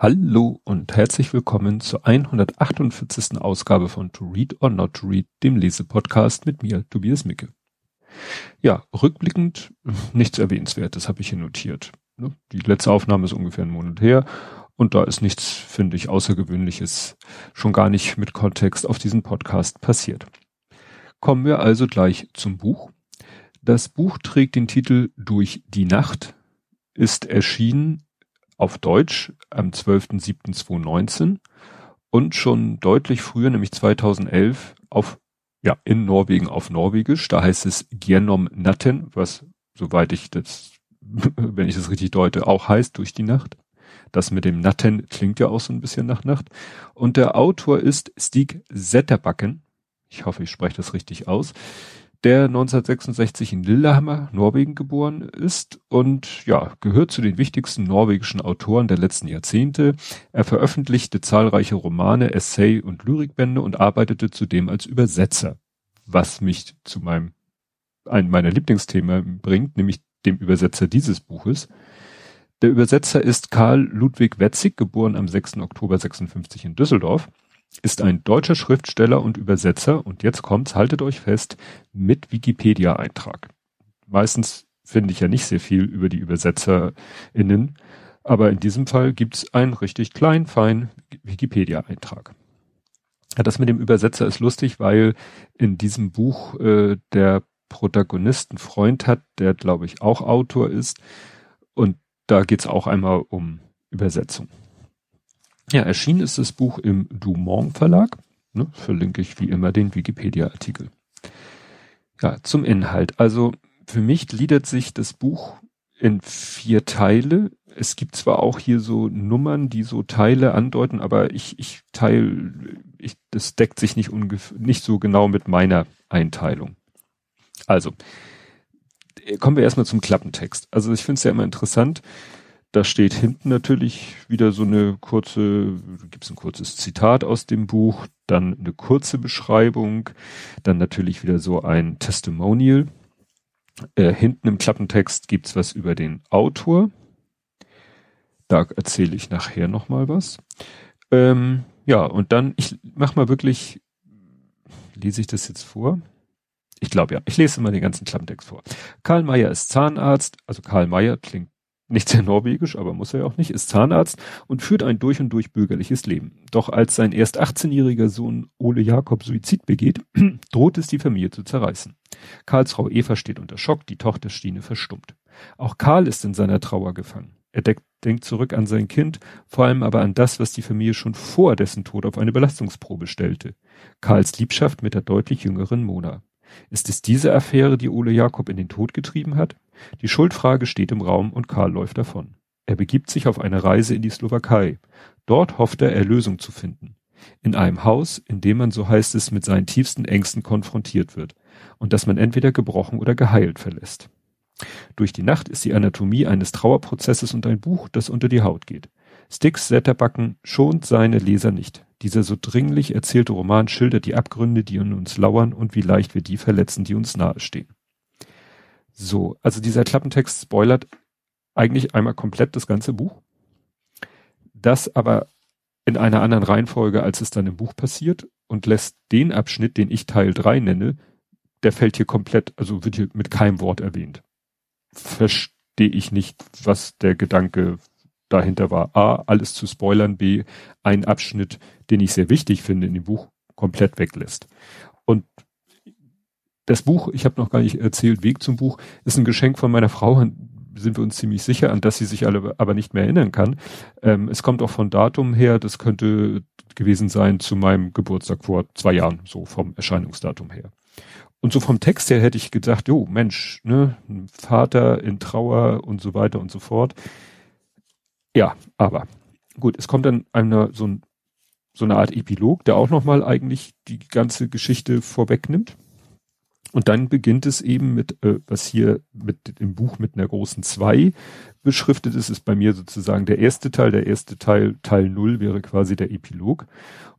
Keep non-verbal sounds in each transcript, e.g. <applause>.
Hallo und herzlich willkommen zur 148. Ausgabe von To Read or Not to Read, dem Lesepodcast mit mir, Tobias Micke. Ja, rückblickend nichts Erwähnenswertes habe ich hier notiert. Ne? Die letzte Aufnahme ist ungefähr einen Monat her und da ist nichts, finde ich, Außergewöhnliches, schon gar nicht mit Kontext auf diesen Podcast passiert. Kommen wir also gleich zum Buch. Das Buch trägt den Titel Durch die Nacht, ist erschienen auf Deutsch am 12.07.2019 und schon deutlich früher, nämlich 2011, auf, ja, in Norwegen auf Norwegisch. Da heißt es Gjernom Natten, was, soweit ich das, <laughs> wenn ich das richtig deute, auch heißt durch die Nacht. Das mit dem Natten klingt ja auch so ein bisschen nach Nacht. Und der Autor ist Stig Zetterbakken. Ich hoffe, ich spreche das richtig aus der 1966 in Lillehammer, Norwegen geboren ist und ja, gehört zu den wichtigsten norwegischen Autoren der letzten Jahrzehnte. Er veröffentlichte zahlreiche Romane, Essay und Lyrikbände und arbeitete zudem als Übersetzer, was mich zu meinem, einem meiner Lieblingsthemen bringt, nämlich dem Übersetzer dieses Buches. Der Übersetzer ist Karl Ludwig Wetzig, geboren am 6. Oktober 56 in Düsseldorf ist ein deutscher Schriftsteller und Übersetzer und jetzt kommt's, haltet euch fest, mit Wikipedia-Eintrag. Meistens finde ich ja nicht sehr viel über die ÜbersetzerInnen, aber in diesem Fall gibt's einen richtig kleinen, feinen Wikipedia-Eintrag. Ja, das mit dem Übersetzer ist lustig, weil in diesem Buch äh, der Protagonist einen Freund hat, der glaube ich auch Autor ist und da geht's auch einmal um Übersetzung. Ja, erschienen ist das Buch im Dumont Verlag. Ne, verlinke ich wie immer den Wikipedia-Artikel. Ja, zum Inhalt. Also für mich gliedert sich das Buch in vier Teile. Es gibt zwar auch hier so Nummern, die so Teile andeuten, aber ich, ich teile, ich, das deckt sich nicht, ungefähr, nicht so genau mit meiner Einteilung. Also, kommen wir erstmal zum Klappentext. Also ich finde es ja immer interessant. Da steht hinten natürlich wieder so eine kurze, gibt's ein kurzes Zitat aus dem Buch, dann eine kurze Beschreibung, dann natürlich wieder so ein Testimonial. Äh, hinten im Klappentext gibt's was über den Autor. Da erzähle ich nachher nochmal was. Ähm, ja, und dann, ich mach mal wirklich, lese ich das jetzt vor? Ich glaube ja, ich lese immer den ganzen Klappentext vor. Karl Mayer ist Zahnarzt, also Karl Mayer klingt nicht sehr norwegisch, aber muss er ja auch nicht, ist Zahnarzt und führt ein durch und durch bürgerliches Leben. Doch als sein erst 18-jähriger Sohn Ole Jakob Suizid begeht, <clears throat> droht es die Familie zu zerreißen. Karls Frau Eva steht unter Schock, die Tochter Stine verstummt. Auch Karl ist in seiner Trauer gefangen. Er denkt zurück an sein Kind, vor allem aber an das, was die Familie schon vor dessen Tod auf eine Belastungsprobe stellte. Karls Liebschaft mit der deutlich jüngeren Mona. Ist es diese Affäre, die Ole Jakob in den Tod getrieben hat? Die Schuldfrage steht im Raum und Karl läuft davon. Er begibt sich auf eine Reise in die Slowakei. Dort hofft er, Erlösung zu finden. In einem Haus, in dem man, so heißt es, mit seinen tiefsten Ängsten konfrontiert wird und das man entweder gebrochen oder geheilt verlässt. Durch die Nacht ist die Anatomie eines Trauerprozesses und ein Buch, das unter die Haut geht. Sticks Sätterbacken schont seine Leser nicht. Dieser so dringlich erzählte Roman schildert die Abgründe, die in uns lauern und wie leicht wir die verletzen, die uns nahestehen. So, also dieser Klappentext spoilert eigentlich einmal komplett das ganze Buch. Das aber in einer anderen Reihenfolge, als es dann im Buch passiert und lässt den Abschnitt, den ich Teil 3 nenne, der fällt hier komplett, also wird hier mit keinem Wort erwähnt. Verstehe ich nicht, was der Gedanke dahinter war. A, alles zu spoilern, B, ein Abschnitt, den ich sehr wichtig finde in dem Buch, komplett weglässt. Und das Buch, ich habe noch gar nicht erzählt, Weg zum Buch, ist ein Geschenk von meiner Frau, sind wir uns ziemlich sicher, an das sie sich alle aber nicht mehr erinnern kann. Ähm, es kommt auch von Datum her, das könnte gewesen sein zu meinem Geburtstag vor zwei Jahren, so vom Erscheinungsdatum her. Und so vom Text her hätte ich gedacht, jo, Mensch, ne, Vater in Trauer und so weiter und so fort. Ja, aber gut, es kommt dann einer so, ein, so eine Art Epilog, der auch nochmal eigentlich die ganze Geschichte vorwegnimmt. Und dann beginnt es eben mit, äh, was hier mit dem Buch mit einer großen zwei beschriftet ist, ist bei mir sozusagen der erste Teil. Der erste Teil, Teil null wäre quasi der Epilog.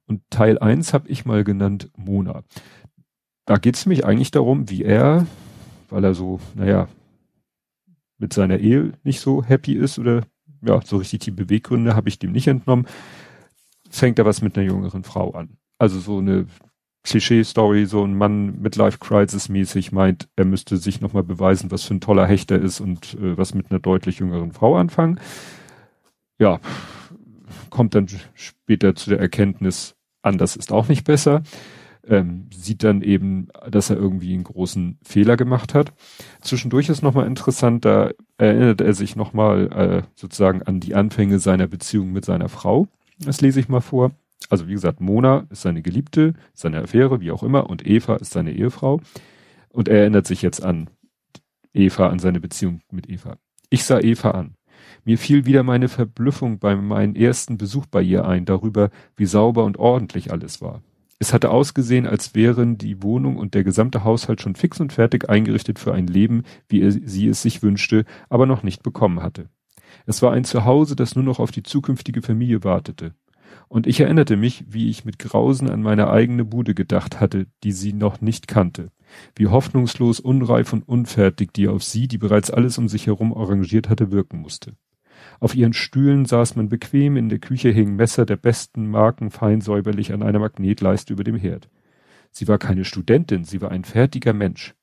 Und Teil eins habe ich mal genannt Mona. Da geht es mich eigentlich darum, wie er, weil er so, naja, mit seiner Ehe nicht so happy ist oder ja, so richtig die Beweggründe habe ich dem nicht entnommen, fängt er was mit einer jüngeren Frau an. Also so eine Klischee-Story, so ein Mann mit Life-Crisis-mäßig meint, er müsste sich nochmal beweisen, was für ein toller Hechter ist und äh, was mit einer deutlich jüngeren Frau anfangen. Ja, kommt dann später zu der Erkenntnis, anders ist auch nicht besser. Ähm, sieht dann eben, dass er irgendwie einen großen Fehler gemacht hat. Zwischendurch ist nochmal interessant, da erinnert er sich nochmal äh, sozusagen an die Anfänge seiner Beziehung mit seiner Frau. Das lese ich mal vor. Also wie gesagt, Mona ist seine Geliebte, seine Affäre, wie auch immer, und Eva ist seine Ehefrau. Und er erinnert sich jetzt an Eva, an seine Beziehung mit Eva. Ich sah Eva an. Mir fiel wieder meine Verblüffung bei meinem ersten Besuch bei ihr ein, darüber, wie sauber und ordentlich alles war. Es hatte ausgesehen, als wären die Wohnung und der gesamte Haushalt schon fix und fertig eingerichtet für ein Leben, wie sie es sich wünschte, aber noch nicht bekommen hatte. Es war ein Zuhause, das nur noch auf die zukünftige Familie wartete. Und ich erinnerte mich, wie ich mit Grausen an meine eigene Bude gedacht hatte, die sie noch nicht kannte. Wie hoffnungslos, unreif und unfertig die auf sie, die bereits alles um sich herum arrangiert hatte, wirken musste. Auf ihren Stühlen saß man bequem, in der Küche hingen Messer der besten Marken fein säuberlich an einer Magnetleiste über dem Herd. Sie war keine Studentin, sie war ein fertiger Mensch.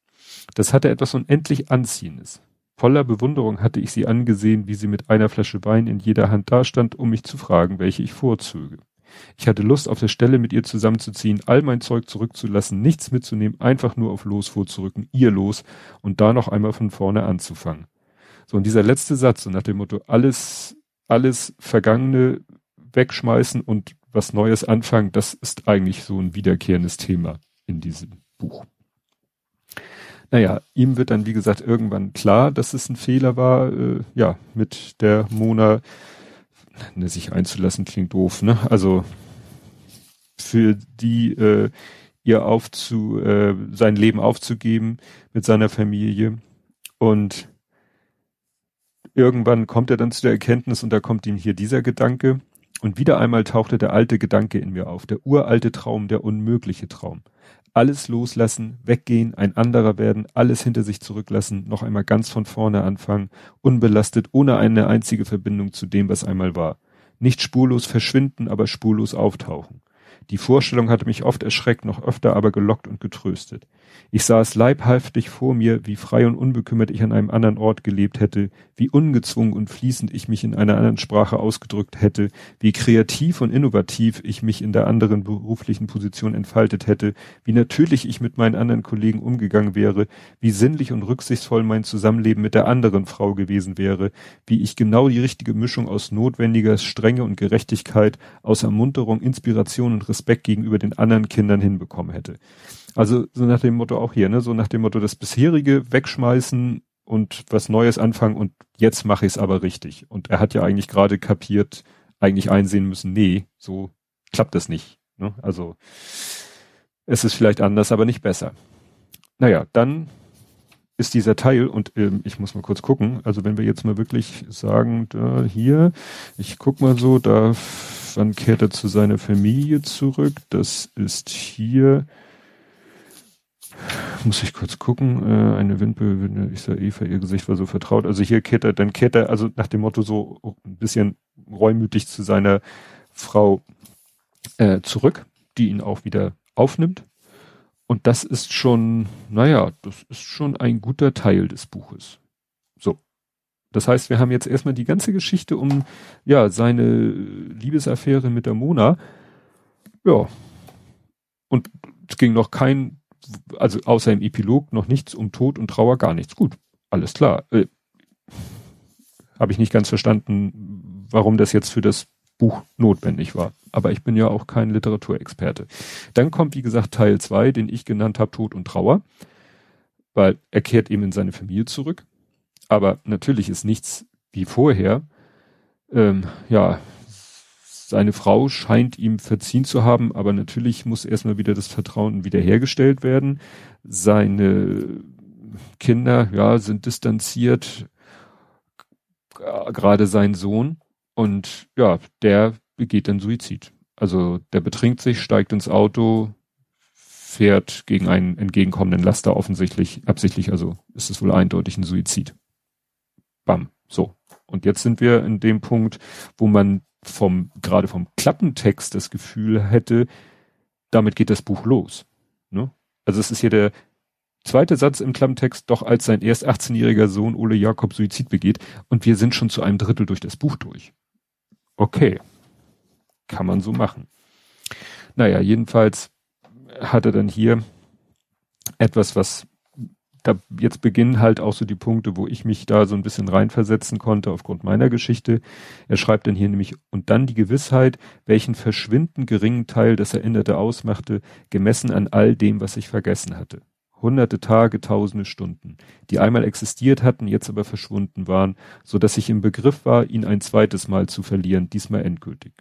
Das hatte etwas unendlich Anziehendes. Voller Bewunderung hatte ich sie angesehen, wie sie mit einer Flasche Wein in jeder Hand dastand, um mich zu fragen, welche ich vorzöge. Ich hatte Lust, auf der Stelle mit ihr zusammenzuziehen, all mein Zeug zurückzulassen, nichts mitzunehmen, einfach nur auf Los vorzurücken, ihr Los und da noch einmal von vorne anzufangen. So, und dieser letzte Satz, so nach dem Motto, alles, alles Vergangene wegschmeißen und was Neues anfangen, das ist eigentlich so ein wiederkehrendes Thema in diesem Buch. Naja, ihm wird dann, wie gesagt, irgendwann klar, dass es ein Fehler war, äh, ja, mit der Mona ne, sich einzulassen, klingt doof, ne? Also für die äh, ihr aufzu, äh, sein Leben aufzugeben mit seiner Familie. Und irgendwann kommt er dann zu der Erkenntnis und da kommt ihm hier dieser Gedanke. Und wieder einmal tauchte der alte Gedanke in mir auf, der uralte Traum, der unmögliche Traum alles loslassen, weggehen, ein anderer werden, alles hinter sich zurücklassen, noch einmal ganz von vorne anfangen, unbelastet, ohne eine einzige Verbindung zu dem, was einmal war. Nicht spurlos verschwinden, aber spurlos auftauchen. Die Vorstellung hatte mich oft erschreckt, noch öfter aber gelockt und getröstet. Ich sah es leibhaftig vor mir, wie frei und unbekümmert ich an einem anderen Ort gelebt hätte, wie ungezwungen und fließend ich mich in einer anderen Sprache ausgedrückt hätte, wie kreativ und innovativ ich mich in der anderen beruflichen Position entfaltet hätte, wie natürlich ich mit meinen anderen Kollegen umgegangen wäre, wie sinnlich und rücksichtsvoll mein Zusammenleben mit der anderen Frau gewesen wäre, wie ich genau die richtige Mischung aus notwendiger Strenge und Gerechtigkeit, aus Ermunterung, Inspiration und Respekt gegenüber den anderen Kindern hinbekommen hätte. Also so nach dem Motto auch hier, ne, so nach dem Motto das bisherige wegschmeißen und was Neues anfangen und jetzt mache ich es aber richtig. Und er hat ja eigentlich gerade kapiert, eigentlich einsehen müssen, nee, so klappt das nicht. Ne? Also es ist vielleicht anders, aber nicht besser. Naja, dann ist dieser Teil und ähm, ich muss mal kurz gucken. Also wenn wir jetzt mal wirklich sagen, da hier, ich guck mal so, da wann kehrt er zu seiner Familie zurück? Das ist hier muss ich kurz gucken, äh, eine Windböe, ich sah Eva, ihr Gesicht war so vertraut. Also hier kehrt er, dann kehrt er, also nach dem Motto so ein bisschen reumütig zu seiner Frau äh, zurück, die ihn auch wieder aufnimmt. Und das ist schon, naja, das ist schon ein guter Teil des Buches. Das heißt, wir haben jetzt erstmal die ganze Geschichte um, ja, seine Liebesaffäre mit der Mona. Ja. Und es ging noch kein also außer im Epilog noch nichts um Tod und Trauer, gar nichts. Gut, alles klar. Äh, Habe ich nicht ganz verstanden, warum das jetzt für das Buch notwendig war. Aber ich bin ja auch kein Literaturexperte. Dann kommt, wie gesagt, Teil zwei, den ich genannt habe, Tod und Trauer, weil er kehrt eben in seine Familie zurück. Aber natürlich ist nichts wie vorher. Ähm, ja, seine Frau scheint ihm verziehen zu haben, aber natürlich muss erstmal wieder das Vertrauen wiederhergestellt werden. Seine Kinder, ja, sind distanziert, gerade sein Sohn und ja, der begeht dann Suizid. Also der betrinkt sich, steigt ins Auto, fährt gegen einen entgegenkommenden Laster offensichtlich, absichtlich, also ist es wohl eindeutig ein Suizid. Bam. So. Und jetzt sind wir in dem Punkt, wo man vom, gerade vom Klappentext das Gefühl hätte, damit geht das Buch los. Ne? Also es ist hier der zweite Satz im Klappentext, doch als sein erst 18-jähriger Sohn Ole Jakob Suizid begeht und wir sind schon zu einem Drittel durch das Buch durch. Okay. Kann man so machen. Naja, jedenfalls hat er dann hier etwas, was da jetzt beginnen halt auch so die Punkte, wo ich mich da so ein bisschen reinversetzen konnte aufgrund meiner Geschichte. Er schreibt dann hier nämlich, und dann die Gewissheit, welchen verschwinden geringen Teil das Erinnerte ausmachte, gemessen an all dem, was ich vergessen hatte. Hunderte Tage, tausende Stunden, die einmal existiert hatten, jetzt aber verschwunden waren, so dass ich im Begriff war, ihn ein zweites Mal zu verlieren, diesmal endgültig.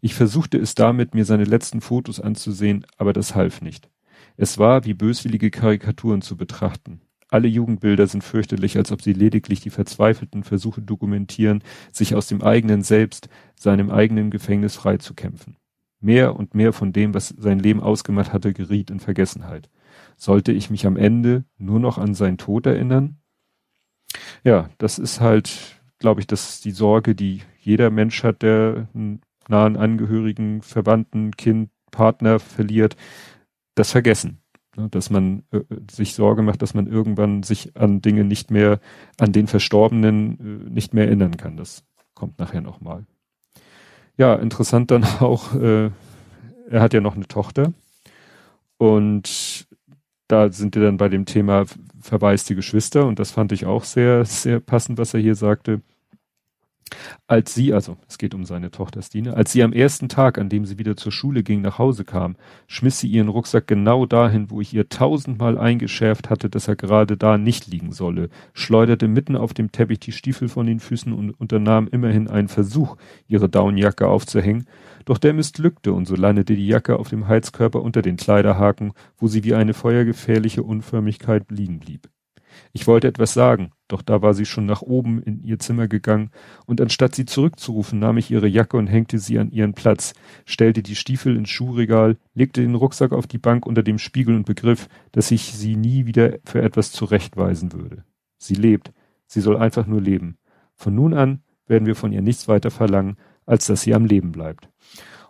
Ich versuchte es damit, mir seine letzten Fotos anzusehen, aber das half nicht. Es war wie böswillige Karikaturen zu betrachten. Alle Jugendbilder sind fürchterlich, als ob sie lediglich die verzweifelten Versuche dokumentieren, sich aus dem eigenen Selbst, seinem eigenen Gefängnis freizukämpfen. Mehr und mehr von dem, was sein Leben ausgemacht hatte, geriet in Vergessenheit. Sollte ich mich am Ende nur noch an seinen Tod erinnern? Ja, das ist halt, glaube ich, das ist die Sorge, die jeder Mensch hat, der einen nahen Angehörigen, Verwandten, Kind, Partner verliert, das Vergessen. Dass man äh, sich Sorge macht, dass man irgendwann sich an Dinge nicht mehr, an den Verstorbenen äh, nicht mehr erinnern kann. Das kommt nachher nochmal. Ja, interessant dann <laughs> auch, äh, er hat ja noch eine Tochter und da sind wir dann bei dem Thema verwaiste Geschwister und das fand ich auch sehr, sehr passend, was er hier sagte. Als sie, also es geht um seine Tochter Stine, als sie am ersten Tag, an dem sie wieder zur Schule ging, nach Hause kam, schmiss sie ihren Rucksack genau dahin, wo ich ihr tausendmal eingeschärft hatte, dass er gerade da nicht liegen solle, schleuderte mitten auf dem Teppich die Stiefel von den Füßen und unternahm immerhin einen Versuch, ihre Daunenjacke aufzuhängen, doch der missglückte und so landete die Jacke auf dem Heizkörper unter den Kleiderhaken, wo sie wie eine feuergefährliche Unförmigkeit liegen blieb. Ich wollte etwas sagen, doch da war sie schon nach oben in ihr Zimmer gegangen, und anstatt sie zurückzurufen, nahm ich ihre Jacke und hängte sie an ihren Platz, stellte die Stiefel ins Schuhregal, legte den Rucksack auf die Bank unter dem Spiegel und begriff, dass ich sie nie wieder für etwas zurechtweisen würde. Sie lebt, sie soll einfach nur leben. Von nun an werden wir von ihr nichts weiter verlangen, als dass sie am Leben bleibt.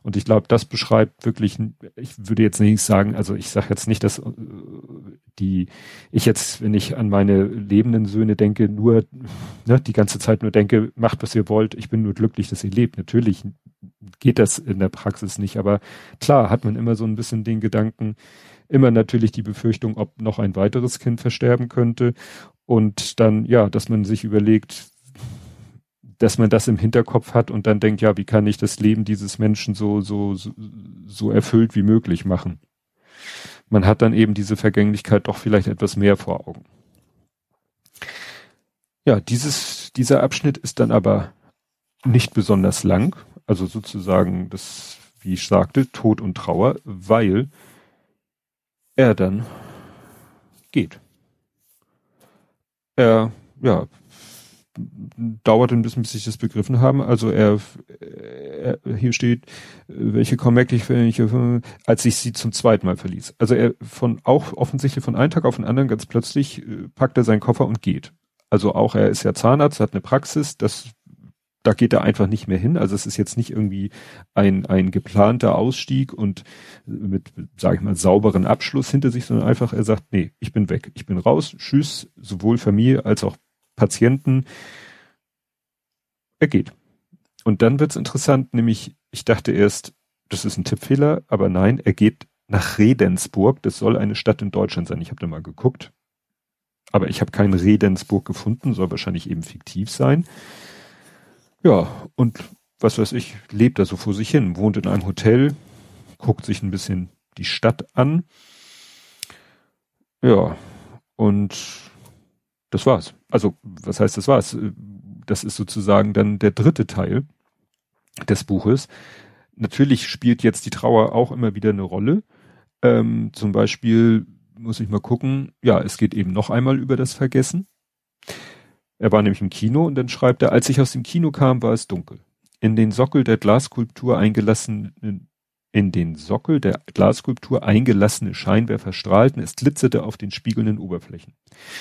Und ich glaube, das beschreibt wirklich, ich würde jetzt nicht sagen, also ich sage jetzt nicht, dass äh, die, ich jetzt, wenn ich an meine lebenden Söhne denke, nur, ne, die ganze Zeit nur denke, macht, was ihr wollt, ich bin nur glücklich, dass ihr lebt. Natürlich geht das in der Praxis nicht, aber klar hat man immer so ein bisschen den Gedanken, immer natürlich die Befürchtung, ob noch ein weiteres Kind versterben könnte und dann, ja, dass man sich überlegt, dass man das im Hinterkopf hat und dann denkt, ja, wie kann ich das Leben dieses Menschen so, so, so, erfüllt wie möglich machen? Man hat dann eben diese Vergänglichkeit doch vielleicht etwas mehr vor Augen. Ja, dieses, dieser Abschnitt ist dann aber nicht besonders lang, also sozusagen das, wie ich sagte, Tod und Trauer, weil er dann geht. Er, ja, dauert ein bisschen, bis ich das begriffen haben. Also er, er hier steht, welche Comeback welche, als ich sie zum zweiten Mal verließ. Also er von auch offensichtlich von einem Tag auf den anderen ganz plötzlich äh, packt er seinen Koffer und geht. Also auch er ist ja Zahnarzt, hat eine Praxis, das da geht er einfach nicht mehr hin. Also es ist jetzt nicht irgendwie ein, ein geplanter Ausstieg und mit, sage ich mal, sauberen Abschluss hinter sich, sondern einfach, er sagt, nee, ich bin weg, ich bin raus, tschüss, sowohl Familie als auch Patienten. Er geht. Und dann wird's interessant, nämlich, ich dachte erst, das ist ein Tippfehler, aber nein, er geht nach Redensburg. Das soll eine Stadt in Deutschland sein. Ich habe da mal geguckt. Aber ich habe keinen Redensburg gefunden, soll wahrscheinlich eben fiktiv sein. Ja, und was weiß ich, lebt er so vor sich hin, wohnt in einem Hotel, guckt sich ein bisschen die Stadt an. Ja, und das war's. Also, was heißt das war's? Das ist sozusagen dann der dritte Teil des Buches. Natürlich spielt jetzt die Trauer auch immer wieder eine Rolle. Ähm, zum Beispiel muss ich mal gucken, ja, es geht eben noch einmal über das Vergessen. Er war nämlich im Kino und dann schreibt er, als ich aus dem Kino kam, war es dunkel. In den Sockel der Glasskulptur eingelassen in den Sockel der Glasskulptur eingelassene Scheinwerfer strahlten, es glitzerte auf den spiegelnden Oberflächen.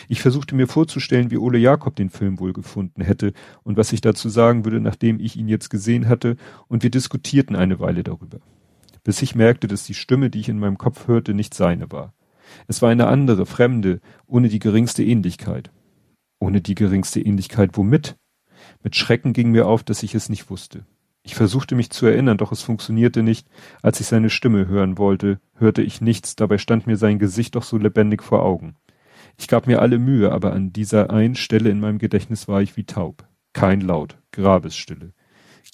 Ich versuchte mir vorzustellen, wie Ole Jakob den Film wohl gefunden hätte und was ich dazu sagen würde, nachdem ich ihn jetzt gesehen hatte, und wir diskutierten eine Weile darüber. Bis ich merkte, dass die Stimme, die ich in meinem Kopf hörte, nicht seine war. Es war eine andere, fremde, ohne die geringste Ähnlichkeit. Ohne die geringste Ähnlichkeit womit? Mit Schrecken ging mir auf, dass ich es nicht wusste. Ich versuchte mich zu erinnern, doch es funktionierte nicht. Als ich seine Stimme hören wollte, hörte ich nichts, dabei stand mir sein Gesicht doch so lebendig vor Augen. Ich gab mir alle Mühe, aber an dieser einen Stelle in meinem Gedächtnis war ich wie taub. Kein Laut, Grabesstille.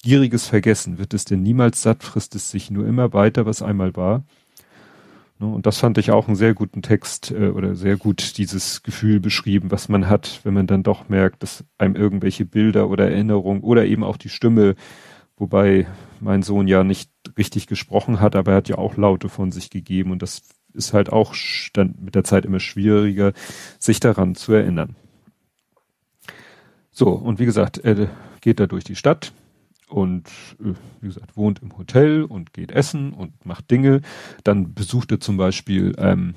Gieriges Vergessen, wird es denn niemals satt, frisst es sich nur immer weiter, was einmal war? Ne, und das fand ich auch einen sehr guten Text äh, oder sehr gut dieses Gefühl beschrieben, was man hat, wenn man dann doch merkt, dass einem irgendwelche Bilder oder Erinnerungen oder eben auch die Stimme Wobei mein Sohn ja nicht richtig gesprochen hat, aber er hat ja auch Laute von sich gegeben und das ist halt auch dann mit der Zeit immer schwieriger, sich daran zu erinnern. So, und wie gesagt, er geht da durch die Stadt und äh, wie gesagt, wohnt im Hotel und geht essen und macht Dinge. Dann besucht er zum Beispiel, ähm,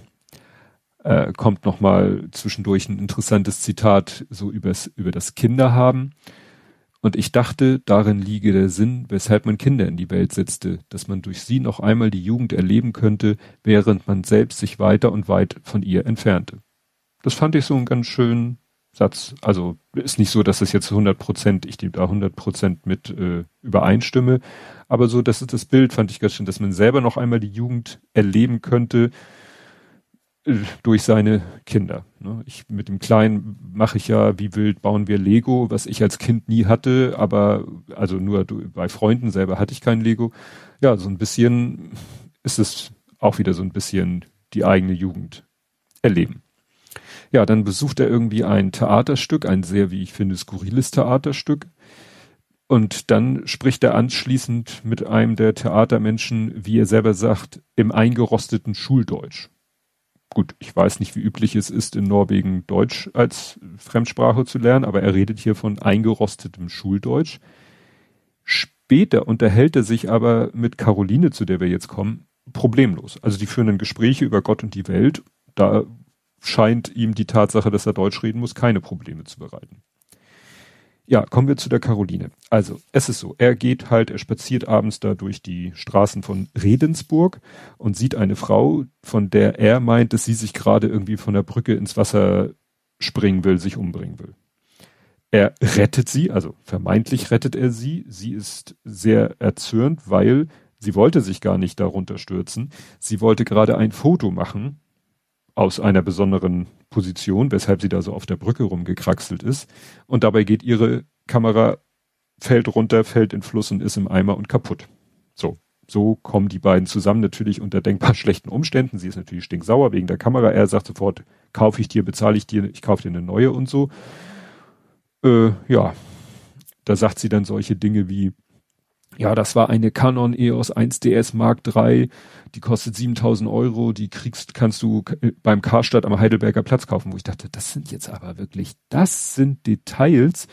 äh, kommt nochmal zwischendurch ein interessantes Zitat so übers, über das Kinderhaben. Und ich dachte, darin liege der Sinn, weshalb man Kinder in die Welt setzte, dass man durch sie noch einmal die Jugend erleben könnte, während man selbst sich weiter und weit von ihr entfernte. Das fand ich so einen ganz schönen Satz. Also ist nicht so, dass es jetzt 100 Prozent, ich da 100 Prozent mit äh, übereinstimme, aber so, das ist das Bild, fand ich ganz schön, dass man selber noch einmal die Jugend erleben könnte, durch seine Kinder. Ne? Ich mit dem Kleinen mache ich ja wie wild bauen wir Lego, was ich als Kind nie hatte, aber also nur bei Freunden selber hatte ich kein Lego. Ja, so ein bisschen ist es auch wieder so ein bisschen die eigene Jugend erleben. Ja, dann besucht er irgendwie ein Theaterstück, ein sehr, wie ich finde, skurriles Theaterstück. Und dann spricht er anschließend mit einem der Theatermenschen, wie er selber sagt, im eingerosteten Schuldeutsch gut, ich weiß nicht, wie üblich es ist, in Norwegen Deutsch als Fremdsprache zu lernen, aber er redet hier von eingerostetem Schuldeutsch. Später unterhält er sich aber mit Caroline, zu der wir jetzt kommen, problemlos. Also die führen dann Gespräche über Gott und die Welt. Da scheint ihm die Tatsache, dass er Deutsch reden muss, keine Probleme zu bereiten. Ja, kommen wir zu der Caroline. Also, es ist so, er geht halt, er spaziert abends da durch die Straßen von Redensburg und sieht eine Frau, von der er meint, dass sie sich gerade irgendwie von der Brücke ins Wasser springen will, sich umbringen will. Er rettet sie, also vermeintlich rettet er sie. Sie ist sehr erzürnt, weil sie wollte sich gar nicht darunter stürzen. Sie wollte gerade ein Foto machen aus einer besonderen Position, weshalb sie da so auf der Brücke rumgekraxelt ist. Und dabei geht ihre Kamera, fällt runter, fällt in Fluss und ist im Eimer und kaputt. So. So kommen die beiden zusammen, natürlich unter denkbar <laughs> schlechten Umständen. Sie ist natürlich stinksauer wegen der Kamera. Er sagt sofort, kaufe ich dir, bezahle ich dir, ich kaufe dir eine neue und so. Äh, ja, da sagt sie dann solche Dinge wie, ja, das war eine Canon EOS 1DS Mark III, die kostet 7000 Euro, die kriegst, kannst du beim Karstadt am Heidelberger Platz kaufen, wo ich dachte, das sind jetzt aber wirklich, das sind Details.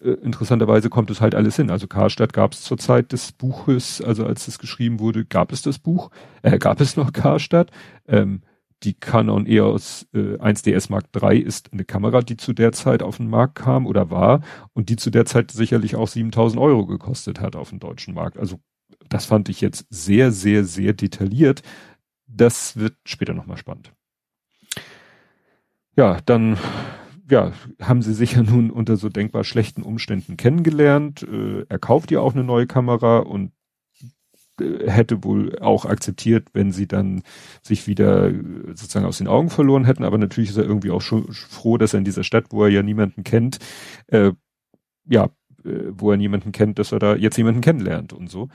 Äh, interessanterweise kommt es halt alles hin. Also Karstadt gab es zur Zeit des Buches, also als es geschrieben wurde, gab es das Buch, äh, gab es noch Karstadt. Ähm, die Canon EOS äh, 1DS Mark III ist eine Kamera, die zu der Zeit auf den Markt kam oder war und die zu der Zeit sicherlich auch 7000 Euro gekostet hat auf dem deutschen Markt. Also das fand ich jetzt sehr, sehr, sehr detailliert. Das wird später nochmal spannend. Ja, dann ja, haben sie sich ja <laughs> nun unter so denkbar schlechten Umständen kennengelernt. Äh, er kauft ihr auch eine neue Kamera und äh, hätte wohl auch akzeptiert, wenn sie dann sich wieder äh, sozusagen aus den Augen verloren hätten. Aber natürlich ist er irgendwie auch schon froh, dass er in dieser Stadt, wo er ja niemanden kennt, äh, ja, äh, wo er niemanden kennt, dass er da jetzt jemanden kennenlernt und so.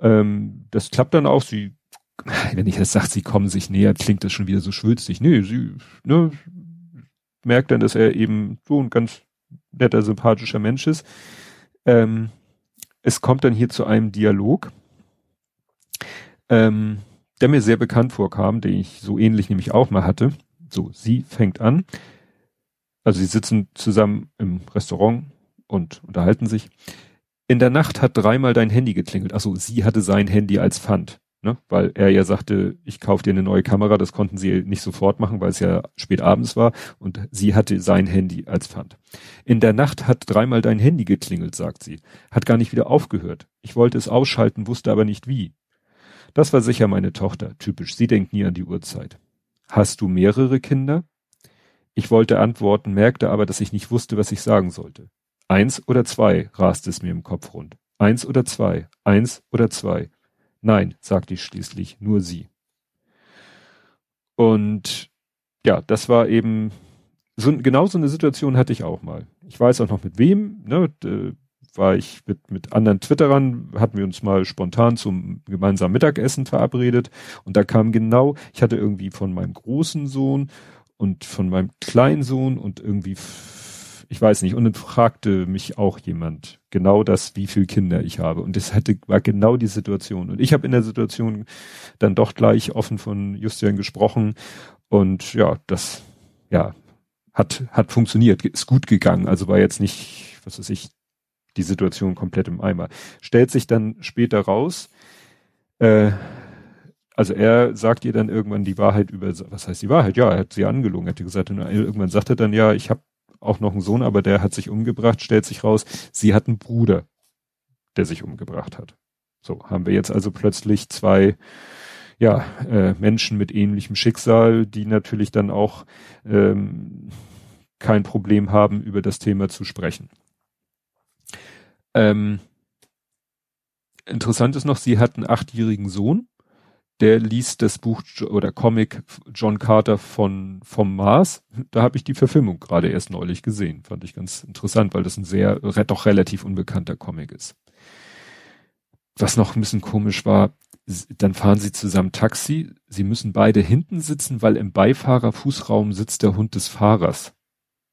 Ähm, das klappt dann auch. Sie, wenn ich jetzt sage, sie kommen sich näher, klingt das schon wieder so schwülstig. Nee, sie ne, merkt dann, dass er eben so ein ganz netter, sympathischer Mensch ist. Ähm, es kommt dann hier zu einem Dialog, ähm, der mir sehr bekannt vorkam, den ich so ähnlich nämlich auch mal hatte. So, sie fängt an. Also sie sitzen zusammen im Restaurant und unterhalten sich. In der Nacht hat dreimal dein Handy geklingelt. Achso, sie hatte sein Handy als Pfand. Ne? Weil er ja sagte, ich kaufe dir eine neue Kamera, das konnten sie nicht sofort machen, weil es ja spät abends war und sie hatte sein Handy als Pfand. In der Nacht hat dreimal dein Handy geklingelt, sagt sie. Hat gar nicht wieder aufgehört. Ich wollte es ausschalten, wusste aber nicht wie. Das war sicher meine Tochter, typisch. Sie denkt nie an die Uhrzeit. Hast du mehrere Kinder? Ich wollte antworten, merkte aber, dass ich nicht wusste, was ich sagen sollte. Eins oder zwei, raste es mir im Kopf rund. Eins oder zwei, eins oder zwei. Nein, sagte ich schließlich, nur sie. Und ja, das war eben so genau so eine Situation hatte ich auch mal. Ich weiß auch noch mit wem, ne, war ich mit, mit anderen Twitterern, hatten wir uns mal spontan zum gemeinsamen Mittagessen verabredet und da kam genau, ich hatte irgendwie von meinem großen Sohn und von meinem kleinen Sohn und irgendwie ich weiß nicht, und dann fragte mich auch jemand genau das, wie viele Kinder ich habe. Und das hatte, war genau die Situation. Und ich habe in der Situation dann doch gleich offen von Justian gesprochen. Und ja, das, ja, hat, hat funktioniert, ist gut gegangen. Also war jetzt nicht, was weiß ich, die Situation komplett im Eimer. Stellt sich dann später raus, äh, also er sagt ihr dann irgendwann die Wahrheit über, was heißt die Wahrheit? Ja, er hat sie angelogen, hat gesagt, und irgendwann sagt er dann, ja, ich habe auch noch einen Sohn, aber der hat sich umgebracht, stellt sich raus, sie hat einen Bruder, der sich umgebracht hat. So, haben wir jetzt also plötzlich zwei ja, äh, Menschen mit ähnlichem Schicksal, die natürlich dann auch ähm, kein Problem haben, über das Thema zu sprechen. Ähm, interessant ist noch, sie hat einen achtjährigen Sohn, der liest das Buch oder Comic John Carter von vom Mars. Da habe ich die Verfilmung gerade erst neulich gesehen. Fand ich ganz interessant, weil das ein sehr doch relativ unbekannter Comic ist. Was noch ein bisschen komisch war, dann fahren sie zusammen Taxi. Sie müssen beide hinten sitzen, weil im Beifahrerfußraum sitzt der Hund des Fahrers.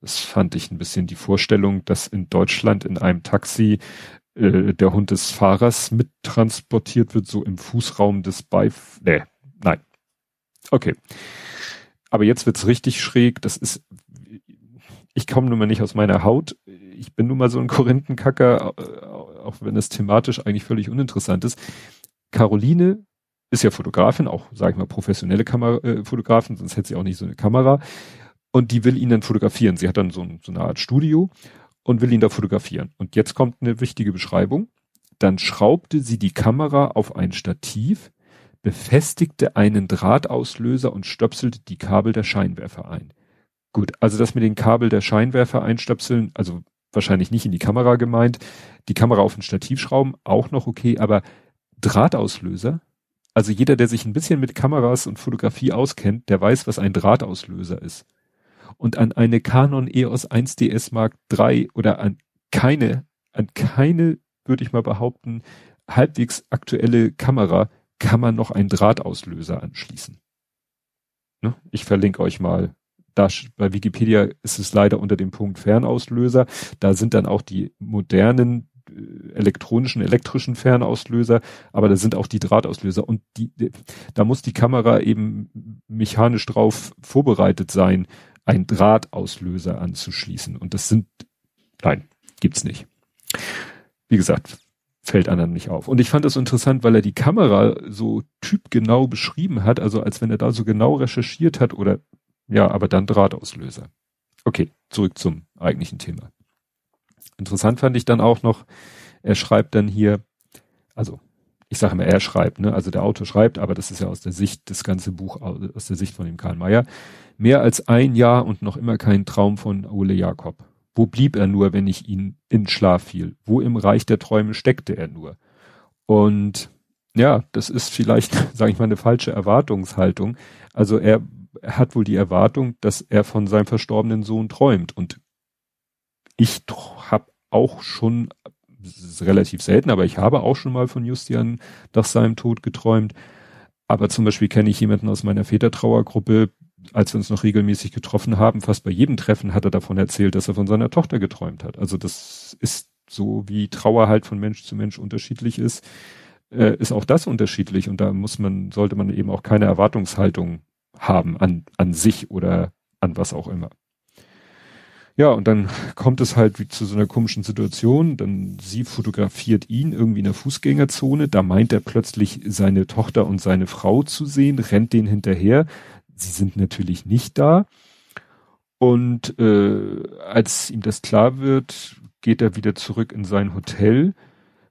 Das fand ich ein bisschen die Vorstellung, dass in Deutschland in einem Taxi äh, der Hund des Fahrers mittransportiert wird, so im Fußraum des Beif... Nee, nein. Okay. Aber jetzt wird's richtig schräg. Das ist... Ich komme nun mal nicht aus meiner Haut. Ich bin nun mal so ein Korinthenkacker, auch wenn es thematisch eigentlich völlig uninteressant ist. Caroline ist ja Fotografin, auch, sage ich mal, professionelle Kamera, äh, Fotografin, sonst hätte sie auch nicht so eine Kamera. Und die will ihn dann fotografieren. Sie hat dann so, so eine Art Studio und will ihn da fotografieren. Und jetzt kommt eine wichtige Beschreibung. Dann schraubte sie die Kamera auf ein Stativ, befestigte einen Drahtauslöser und stöpselte die Kabel der Scheinwerfer ein. Gut, also das mit den Kabel der Scheinwerfer einstöpseln, also wahrscheinlich nicht in die Kamera gemeint, die Kamera auf ein Stativ schrauben, auch noch okay, aber Drahtauslöser, also jeder, der sich ein bisschen mit Kameras und Fotografie auskennt, der weiß, was ein Drahtauslöser ist und an eine Canon EOS 1DS Mark III oder an keine, an keine, würde ich mal behaupten, halbwegs aktuelle Kamera kann man noch einen Drahtauslöser anschließen. Ne? Ich verlinke euch mal. Da, bei Wikipedia ist es leider unter dem Punkt Fernauslöser. Da sind dann auch die modernen äh, elektronischen, elektrischen Fernauslöser, aber da sind auch die Drahtauslöser und die, da muss die Kamera eben mechanisch drauf vorbereitet sein, ein Drahtauslöser anzuschließen. Und das sind, nein, gibt's nicht. Wie gesagt, fällt anderen nicht auf. Und ich fand das interessant, weil er die Kamera so typgenau beschrieben hat, also als wenn er da so genau recherchiert hat oder, ja, aber dann Drahtauslöser. Okay, zurück zum eigentlichen Thema. Interessant fand ich dann auch noch, er schreibt dann hier, also ich sage immer, er schreibt, ne? Also der Autor schreibt, aber das ist ja aus der Sicht, das ganze Buch aus der Sicht von dem Karl Mayer. Mehr als ein Jahr und noch immer kein Traum von Ole Jakob. Wo blieb er nur, wenn ich ihn in Schlaf fiel? Wo im Reich der Träume steckte er nur? Und ja, das ist vielleicht, <laughs> sage ich mal, eine falsche Erwartungshaltung. Also er hat wohl die Erwartung, dass er von seinem verstorbenen Sohn träumt. Und ich habe auch schon relativ selten, aber ich habe auch schon mal von Justian nach seinem Tod geträumt. Aber zum Beispiel kenne ich jemanden aus meiner Vätertrauergruppe, als wir uns noch regelmäßig getroffen haben, fast bei jedem Treffen hat er davon erzählt, dass er von seiner Tochter geträumt hat. Also das ist so, wie Trauer halt von Mensch zu Mensch unterschiedlich ist, äh, ist auch das unterschiedlich und da muss man, sollte man eben auch keine Erwartungshaltung haben an, an sich oder an was auch immer. Ja, und dann kommt es halt wie zu so einer komischen Situation. Dann sie fotografiert ihn irgendwie in der Fußgängerzone. Da meint er plötzlich seine Tochter und seine Frau zu sehen, rennt denen hinterher. Sie sind natürlich nicht da. Und äh, als ihm das klar wird, geht er wieder zurück in sein Hotel,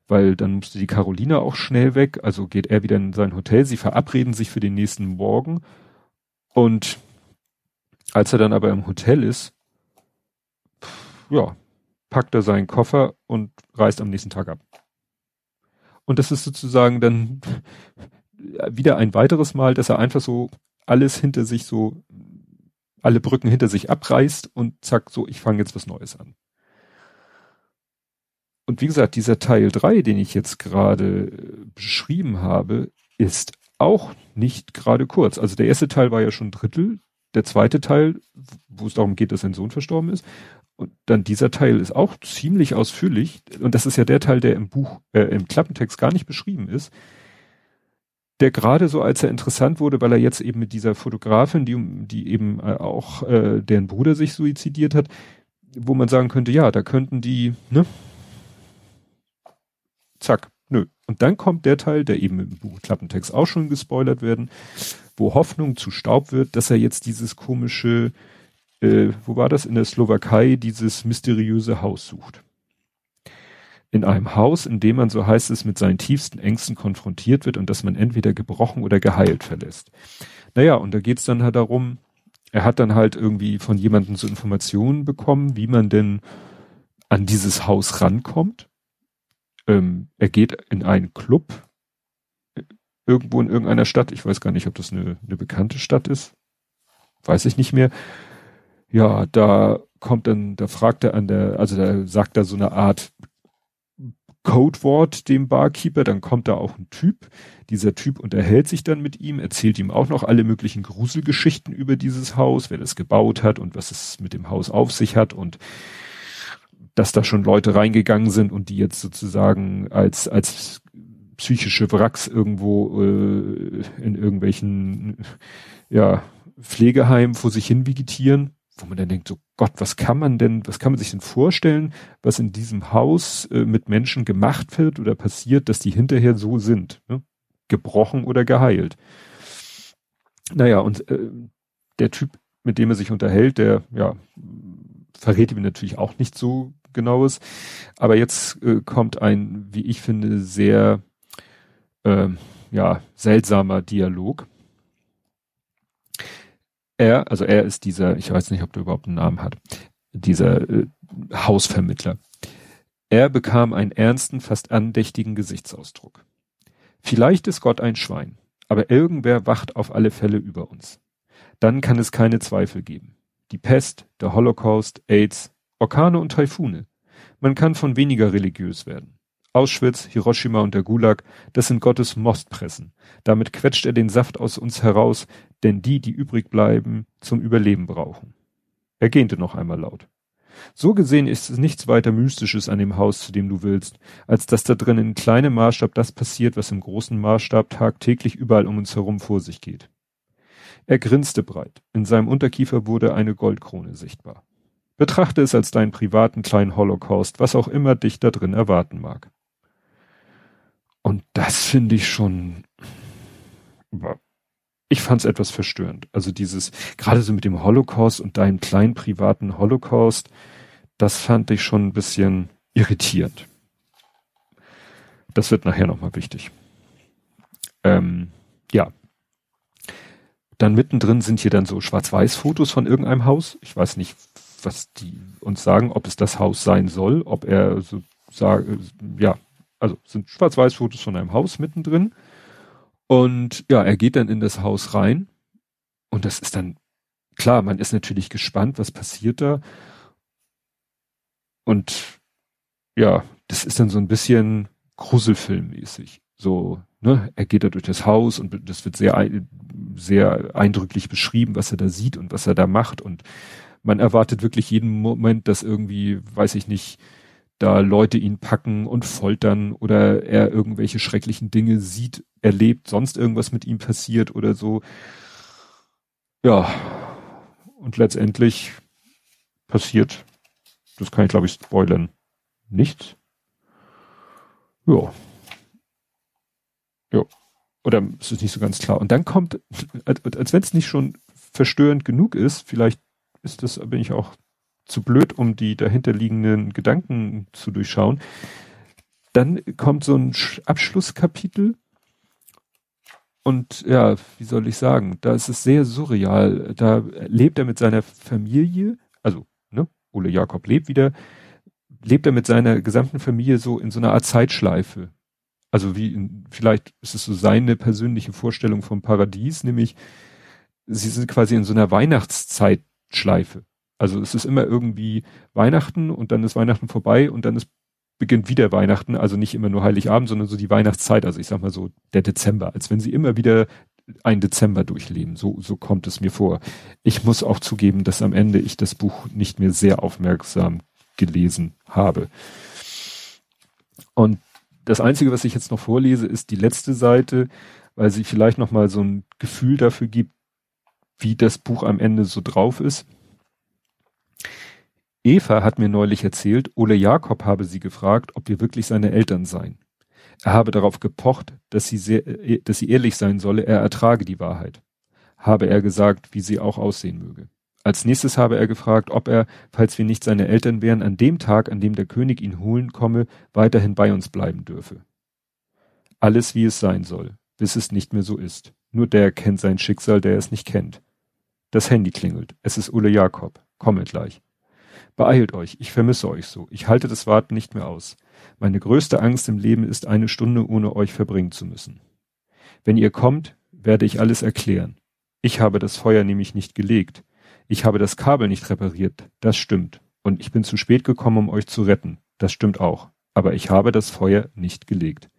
weil dann musste die Carolina auch schnell weg. Also geht er wieder in sein Hotel. Sie verabreden sich für den nächsten Morgen. Und als er dann aber im Hotel ist, ja, packt er seinen Koffer und reist am nächsten Tag ab. Und das ist sozusagen dann <laughs> wieder ein weiteres Mal, dass er einfach so alles hinter sich so, alle Brücken hinter sich abreißt und zack, so, ich fange jetzt was Neues an. Und wie gesagt, dieser Teil drei, den ich jetzt gerade äh, beschrieben habe, ist auch nicht gerade kurz. Also der erste Teil war ja schon ein Drittel, der zweite Teil, wo es darum geht, dass sein Sohn verstorben ist, und dann dieser Teil ist auch ziemlich ausführlich. Und das ist ja der Teil, der im Buch, äh, im Klappentext gar nicht beschrieben ist. Der gerade so, als er interessant wurde, weil er jetzt eben mit dieser Fotografin, die, die eben äh, auch äh, deren Bruder sich suizidiert hat, wo man sagen könnte, ja, da könnten die, ne? Zack, nö. Und dann kommt der Teil, der eben im Buch Klappentext auch schon gespoilert werden, wo Hoffnung zu Staub wird, dass er jetzt dieses komische äh, wo war das? In der Slowakei dieses mysteriöse Haus sucht. In einem Haus, in dem man, so heißt es, mit seinen tiefsten Ängsten konfrontiert wird und dass man entweder gebrochen oder geheilt verlässt. Naja, und da geht's dann halt darum, er hat dann halt irgendwie von jemandem so Informationen bekommen, wie man denn an dieses Haus rankommt. Ähm, er geht in einen Club äh, irgendwo in irgendeiner Stadt. Ich weiß gar nicht, ob das eine, eine bekannte Stadt ist. Weiß ich nicht mehr. Ja, da kommt dann, da fragt er an der, also da sagt er so eine Art Codewort dem Barkeeper, dann kommt da auch ein Typ. Dieser Typ unterhält sich dann mit ihm, erzählt ihm auch noch alle möglichen Gruselgeschichten über dieses Haus, wer das gebaut hat und was es mit dem Haus auf sich hat und dass da schon Leute reingegangen sind und die jetzt sozusagen als, als psychische Wracks irgendwo äh, in irgendwelchen ja, Pflegeheimen vor sich hin vegetieren wo man dann denkt, so Gott, was kann man denn, was kann man sich denn vorstellen, was in diesem Haus äh, mit Menschen gemacht wird oder passiert, dass die hinterher so sind, ne? gebrochen oder geheilt. Naja, und äh, der Typ, mit dem er sich unterhält, der, ja, verrät ihm natürlich auch nicht so genaues. Aber jetzt äh, kommt ein, wie ich finde, sehr, äh, ja, seltsamer Dialog er, also er ist dieser, ich weiß nicht, ob der überhaupt einen Namen hat, dieser äh, Hausvermittler. Er bekam einen ernsten, fast andächtigen Gesichtsausdruck. Vielleicht ist Gott ein Schwein, aber irgendwer wacht auf alle Fälle über uns. Dann kann es keine Zweifel geben. Die Pest, der Holocaust, AIDS, Orkane und Taifune. Man kann von weniger religiös werden. Auschwitz, Hiroshima und der Gulag, das sind Gottes Mostpressen. Damit quetscht er den Saft aus uns heraus, denn die, die übrig bleiben, zum Überleben brauchen. Er gähnte noch einmal laut. So gesehen ist es nichts weiter Mystisches an dem Haus, zu dem du willst, als dass da drin in kleinem Maßstab das passiert, was im großen Maßstab tagtäglich überall um uns herum vor sich geht. Er grinste breit. In seinem Unterkiefer wurde eine Goldkrone sichtbar. Betrachte es als deinen privaten kleinen Holocaust, was auch immer dich da drin erwarten mag. Und das finde ich schon, ich fand es etwas verstörend. Also dieses, gerade so mit dem Holocaust und deinem kleinen privaten Holocaust, das fand ich schon ein bisschen irritierend. Das wird nachher nochmal wichtig. Ähm, ja. Dann mittendrin sind hier dann so Schwarz-Weiß-Fotos von irgendeinem Haus. Ich weiß nicht, was die uns sagen, ob es das Haus sein soll, ob er so sage, ja, also sind Schwarz-Weiß-Fotos von einem Haus mittendrin. Und ja, er geht dann in das Haus rein. Und das ist dann, klar, man ist natürlich gespannt, was passiert da. Und ja, das ist dann so ein bisschen Gruselfilmmäßig. So, ne, er geht da durch das Haus und das wird sehr, sehr eindrücklich beschrieben, was er da sieht und was er da macht. Und man erwartet wirklich jeden Moment, dass irgendwie, weiß ich nicht, da Leute ihn packen und foltern oder er irgendwelche schrecklichen Dinge sieht, erlebt, sonst irgendwas mit ihm passiert oder so. Ja, und letztendlich passiert das kann ich glaube ich spoilern. Nicht? Ja. Ja. Oder es ist nicht so ganz klar. Und dann kommt, <laughs> als, als wenn es nicht schon verstörend genug ist, vielleicht ist das, bin ich auch zu blöd, um die dahinterliegenden Gedanken zu durchschauen. Dann kommt so ein Abschlusskapitel. Und ja, wie soll ich sagen, da ist es sehr surreal. Da lebt er mit seiner Familie, also, ne, Ole Jakob lebt wieder, lebt er mit seiner gesamten Familie so in so einer Art Zeitschleife. Also wie, in, vielleicht ist es so seine persönliche Vorstellung vom Paradies, nämlich sie sind quasi in so einer Weihnachtszeitschleife. Also es ist immer irgendwie Weihnachten und dann ist Weihnachten vorbei und dann ist, beginnt wieder Weihnachten, also nicht immer nur Heiligabend, sondern so die Weihnachtszeit, also ich sag mal so der Dezember, als wenn sie immer wieder ein Dezember durchleben. So, so kommt es mir vor. Ich muss auch zugeben, dass am Ende ich das Buch nicht mehr sehr aufmerksam gelesen habe. Und das Einzige, was ich jetzt noch vorlese, ist die letzte Seite, weil sie vielleicht noch mal so ein Gefühl dafür gibt, wie das Buch am Ende so drauf ist. Eva hat mir neulich erzählt, Ole Jakob habe sie gefragt, ob wir wirklich seine Eltern seien. Er habe darauf gepocht, dass sie, sehr, äh, dass sie ehrlich sein solle, er ertrage die Wahrheit. Habe er gesagt, wie sie auch aussehen möge. Als nächstes habe er gefragt, ob er, falls wir nicht seine Eltern wären, an dem Tag, an dem der König ihn holen komme, weiterhin bei uns bleiben dürfe. Alles wie es sein soll, bis es nicht mehr so ist. Nur der kennt sein Schicksal, der es nicht kennt. Das Handy klingelt. Es ist Ulle Jakob. Komme gleich. Beeilt euch, ich vermisse euch so. Ich halte das Warten nicht mehr aus. Meine größte Angst im Leben ist, eine Stunde ohne euch verbringen zu müssen. Wenn ihr kommt, werde ich alles erklären. Ich habe das Feuer nämlich nicht gelegt. Ich habe das Kabel nicht repariert, das stimmt. Und ich bin zu spät gekommen, um euch zu retten, das stimmt auch. Aber ich habe das Feuer nicht gelegt.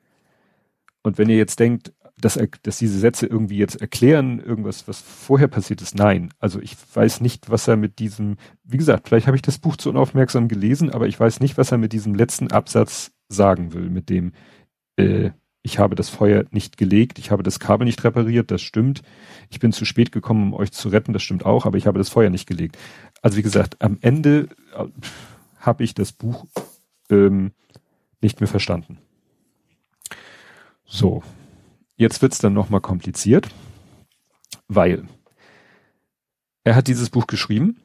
Und wenn ihr jetzt denkt, dass, dass diese Sätze irgendwie jetzt erklären, irgendwas, was vorher passiert ist, nein. Also ich weiß nicht, was er mit diesem, wie gesagt, vielleicht habe ich das Buch zu unaufmerksam gelesen, aber ich weiß nicht, was er mit diesem letzten Absatz sagen will, mit dem, äh, ich habe das Feuer nicht gelegt, ich habe das Kabel nicht repariert, das stimmt. Ich bin zu spät gekommen, um euch zu retten, das stimmt auch, aber ich habe das Feuer nicht gelegt. Also wie gesagt, am Ende äh, habe ich das Buch ähm, nicht mehr verstanden. So, jetzt wird's dann nochmal kompliziert, weil er hat dieses Buch geschrieben,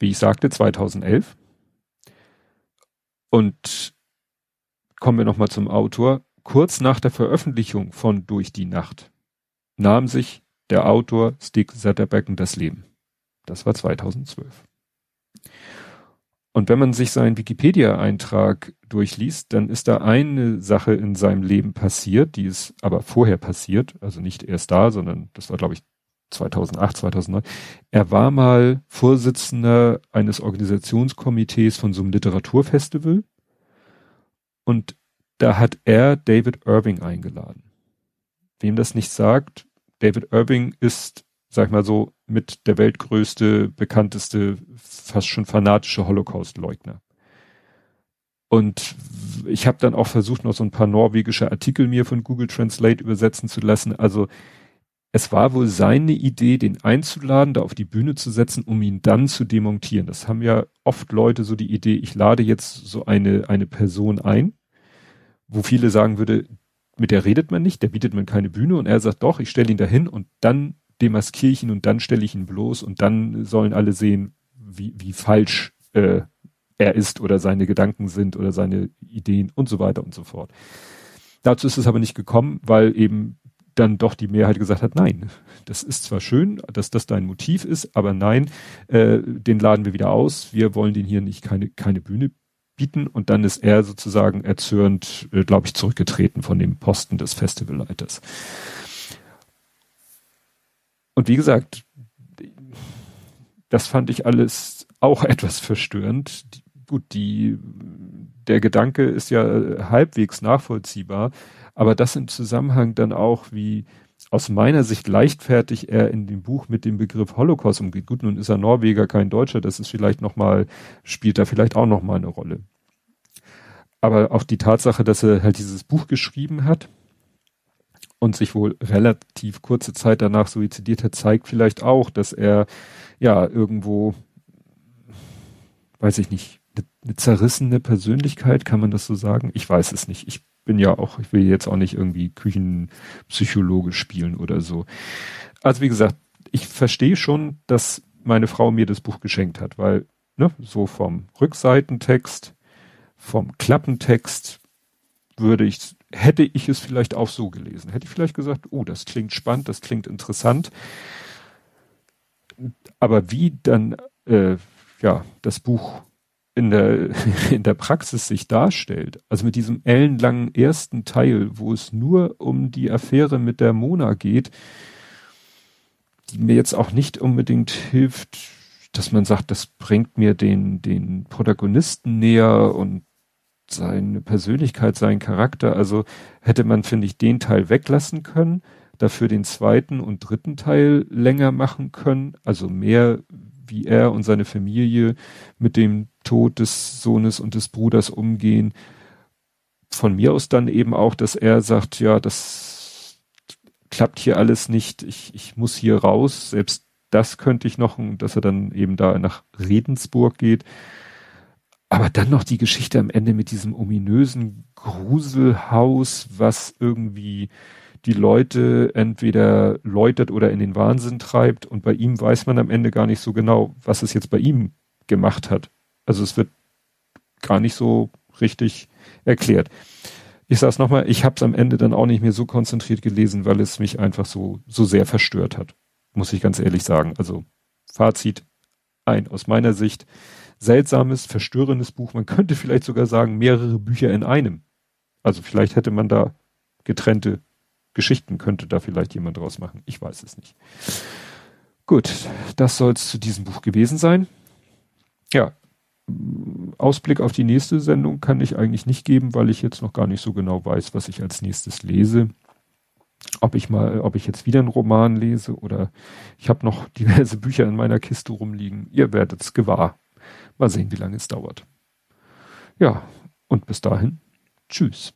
wie ich sagte, 2011. Und kommen wir nochmal zum Autor. Kurz nach der Veröffentlichung von Durch die Nacht nahm sich der Autor Stig Zetterbecken das Leben. Das war 2012. Und wenn man sich seinen Wikipedia-Eintrag durchliest, dann ist da eine Sache in seinem Leben passiert, die ist aber vorher passiert, also nicht erst da, sondern das war, glaube ich, 2008, 2009. Er war mal Vorsitzender eines Organisationskomitees von so einem Literaturfestival und da hat er David Irving eingeladen. Wem das nicht sagt, David Irving ist, sag mal so, mit der weltgrößte, bekannteste, fast schon fanatische Holocaust-Leugner. Und ich habe dann auch versucht, noch so ein paar norwegische Artikel mir von Google Translate übersetzen zu lassen. Also es war wohl seine Idee, den einzuladen, da auf die Bühne zu setzen, um ihn dann zu demontieren. Das haben ja oft Leute so die Idee, ich lade jetzt so eine, eine Person ein, wo viele sagen würde, mit der redet man nicht, der bietet man keine Bühne und er sagt doch, ich stelle ihn dahin und dann demaskiere ich ihn und dann stelle ich ihn bloß und dann sollen alle sehen, wie, wie falsch äh, er ist oder seine Gedanken sind oder seine Ideen und so weiter und so fort. Dazu ist es aber nicht gekommen, weil eben dann doch die Mehrheit gesagt hat, nein, das ist zwar schön, dass das dein Motiv ist, aber nein, äh, den laden wir wieder aus, wir wollen den hier nicht keine, keine Bühne bieten und dann ist er sozusagen erzürnt, äh, glaube ich, zurückgetreten von dem Posten des Festivalleiters. Und wie gesagt, das fand ich alles auch <laughs> etwas verstörend. Gut, die, der Gedanke ist ja halbwegs nachvollziehbar, aber das im Zusammenhang dann auch, wie aus meiner Sicht leichtfertig er in dem Buch mit dem Begriff Holocaust umgeht. Gut, nun ist er Norweger, kein Deutscher, das ist vielleicht nochmal, spielt da vielleicht auch nochmal eine Rolle. Aber auch die Tatsache, dass er halt dieses Buch geschrieben hat, und sich wohl relativ kurze Zeit danach suizidiert hat, zeigt vielleicht auch, dass er ja irgendwo weiß ich nicht, eine, zerrissene Persönlichkeit, kann man das so sagen? Ich weiß es nicht. Ich bin ja auch, ich will jetzt auch nicht irgendwie Küchenpsychologe spielen oder so. Also wie gesagt, ich verstehe schon, dass meine Frau mir das Buch geschenkt hat, weil, ne, so vom Rückseitentext, vom Klappentext würde ich, hätte ich es vielleicht auch so gelesen. Hätte ich vielleicht gesagt, oh, das klingt spannend, das klingt interessant. Aber wie dann, äh, ja, das Buch in der, <laughs> in der Praxis sich darstellt, also mit diesem ellenlangen ersten Teil, wo es nur um die Affäre mit der Mona geht, die mir jetzt auch nicht unbedingt hilft, dass man sagt, das bringt mir den, den Protagonisten näher und seine Persönlichkeit, seinen Charakter. Also hätte man, finde ich, den Teil weglassen können, dafür den zweiten und dritten Teil länger machen können, also mehr wie er und seine Familie mit dem Tod des Sohnes und des Bruders umgehen. Von mir aus dann eben auch, dass er sagt, ja, das klappt hier alles nicht, ich, ich muss hier raus, selbst das könnte ich noch, dass er dann eben da nach Redensburg geht. Aber dann noch die Geschichte am Ende mit diesem ominösen Gruselhaus, was irgendwie die Leute entweder läutert oder in den Wahnsinn treibt. Und bei ihm weiß man am Ende gar nicht so genau, was es jetzt bei ihm gemacht hat. Also es wird gar nicht so richtig erklärt ich sag's nochmal, ich habe es am Ende dann auch nicht mehr so konzentriert gelesen, weil es mich einfach so, so sehr verstört hat. Muss ich ganz ehrlich sagen. Also Fazit, ein aus meiner Sicht seltsames, verstörendes Buch. Man könnte vielleicht sogar sagen, mehrere Bücher in einem. Also vielleicht hätte man da getrennte Geschichten, könnte da vielleicht jemand draus machen. Ich weiß es nicht. Gut, das soll es zu diesem Buch gewesen sein. Ja, Ausblick auf die nächste Sendung kann ich eigentlich nicht geben, weil ich jetzt noch gar nicht so genau weiß, was ich als nächstes lese. Ob ich mal, ob ich jetzt wieder einen Roman lese oder ich habe noch <laughs> diverse Bücher in meiner Kiste rumliegen. Ihr werdet es gewahr. Mal sehen, wie lange es dauert. Ja, und bis dahin, tschüss.